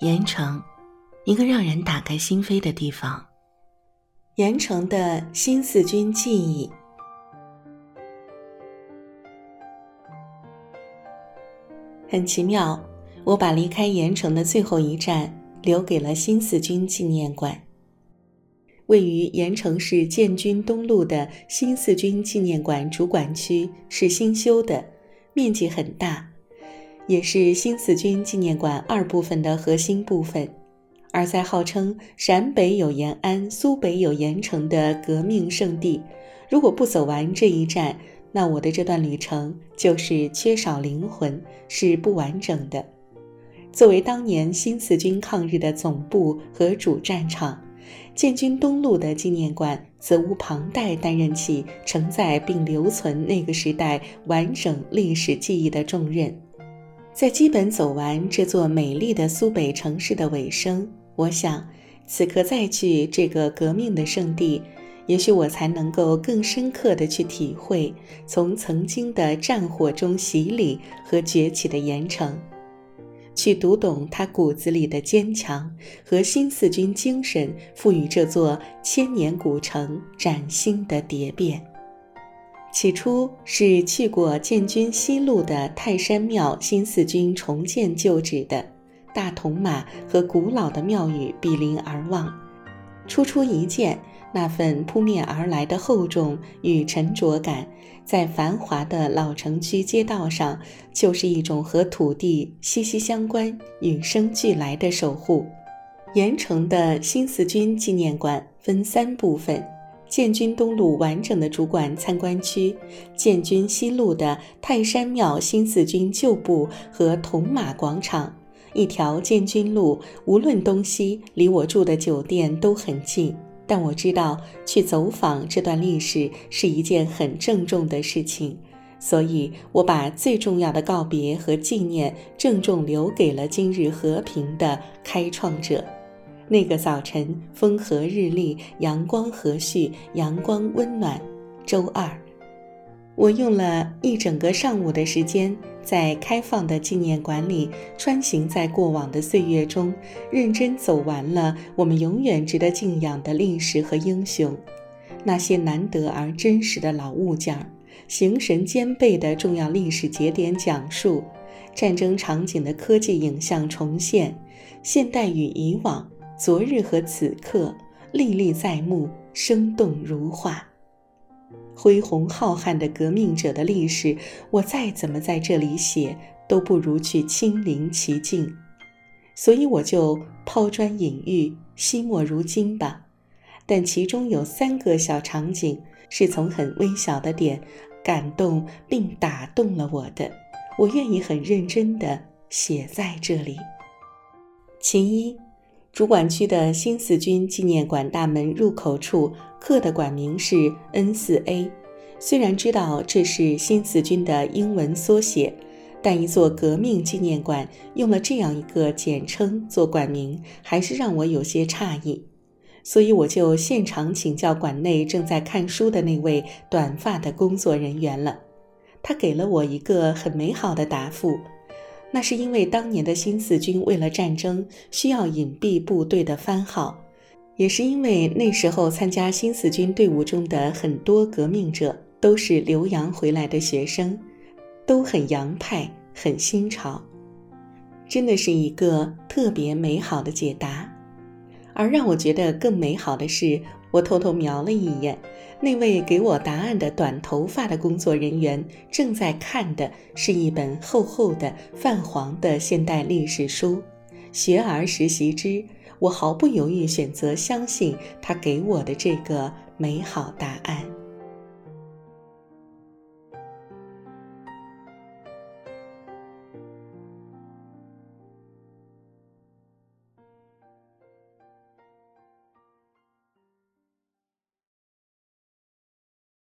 盐城，一个让人打开心扉的地方。盐城的新四军记忆，很奇妙。我把离开盐城的最后一站留给了新四军纪念馆。位于盐城市建军东路的新四军纪念馆主管区是新修的，面积很大。也是新四军纪念馆二部分的核心部分，而在号称陕北有延安，苏北有盐城的革命圣地，如果不走完这一站，那我的这段旅程就是缺少灵魂，是不完整的。作为当年新四军抗日的总部和主战场，建军东路的纪念馆责无旁贷担任起承载并留存那个时代完整历史记忆的重任。在基本走完这座美丽的苏北城市的尾声，我想，此刻再去这个革命的圣地，也许我才能够更深刻的去体会从曾经的战火中洗礼和崛起的盐城，去读懂他骨子里的坚强和新四军精神赋予这座千年古城崭新的蝶变。起初是去过建军西路的泰山庙新四军重建旧址的大铜马和古老的庙宇比邻而望，初初一见，那份扑面而来的厚重与沉着感，在繁华的老城区街道上，就是一种和土地息息相关、与生俱来的守护。盐城的新四军纪念馆分三部分。建军东路完整的主管参观区，建军西路的泰山庙新四军旧部和铜马广场，一条建军路，无论东西，离我住的酒店都很近。但我知道去走访这段历史是一件很郑重的事情，所以我把最重要的告别和纪念郑重留给了今日和平的开创者。那个早晨，风和日丽，阳光和煦，阳光温暖。周二，我用了一整个上午的时间，在开放的纪念馆里穿行在过往的岁月中，认真走完了我们永远值得敬仰的历史和英雄，那些难得而真实的老物件儿，形神兼备的重要历史节点讲述，战争场景的科技影像重现，现代与以往。昨日和此刻历历在目，生动如画。恢宏浩瀚的革命者的历史，我再怎么在这里写，都不如去亲临其境。所以我就抛砖引玉，惜墨如金吧。但其中有三个小场景，是从很微小的点感动并打动了我的，我愿意很认真地写在这里。其一。主管区的新四军纪念馆大门入口处刻的馆名是 N 四 A，虽然知道这是新四军的英文缩写，但一座革命纪念馆用了这样一个简称做馆名，还是让我有些诧异。所以我就现场请教馆内正在看书的那位短发的工作人员了，他给了我一个很美好的答复。那是因为当年的新四军为了战争需要隐蔽部队的番号，也是因为那时候参加新四军队伍中的很多革命者都是留洋回来的学生，都很洋派，很新潮，真的是一个特别美好的解答。而让我觉得更美好的是，我偷偷瞄了一眼。那位给我答案的短头发的工作人员正在看的是一本厚厚的泛黄的现代历史书，学而时习之。我毫不犹豫选择相信他给我的这个美好答案。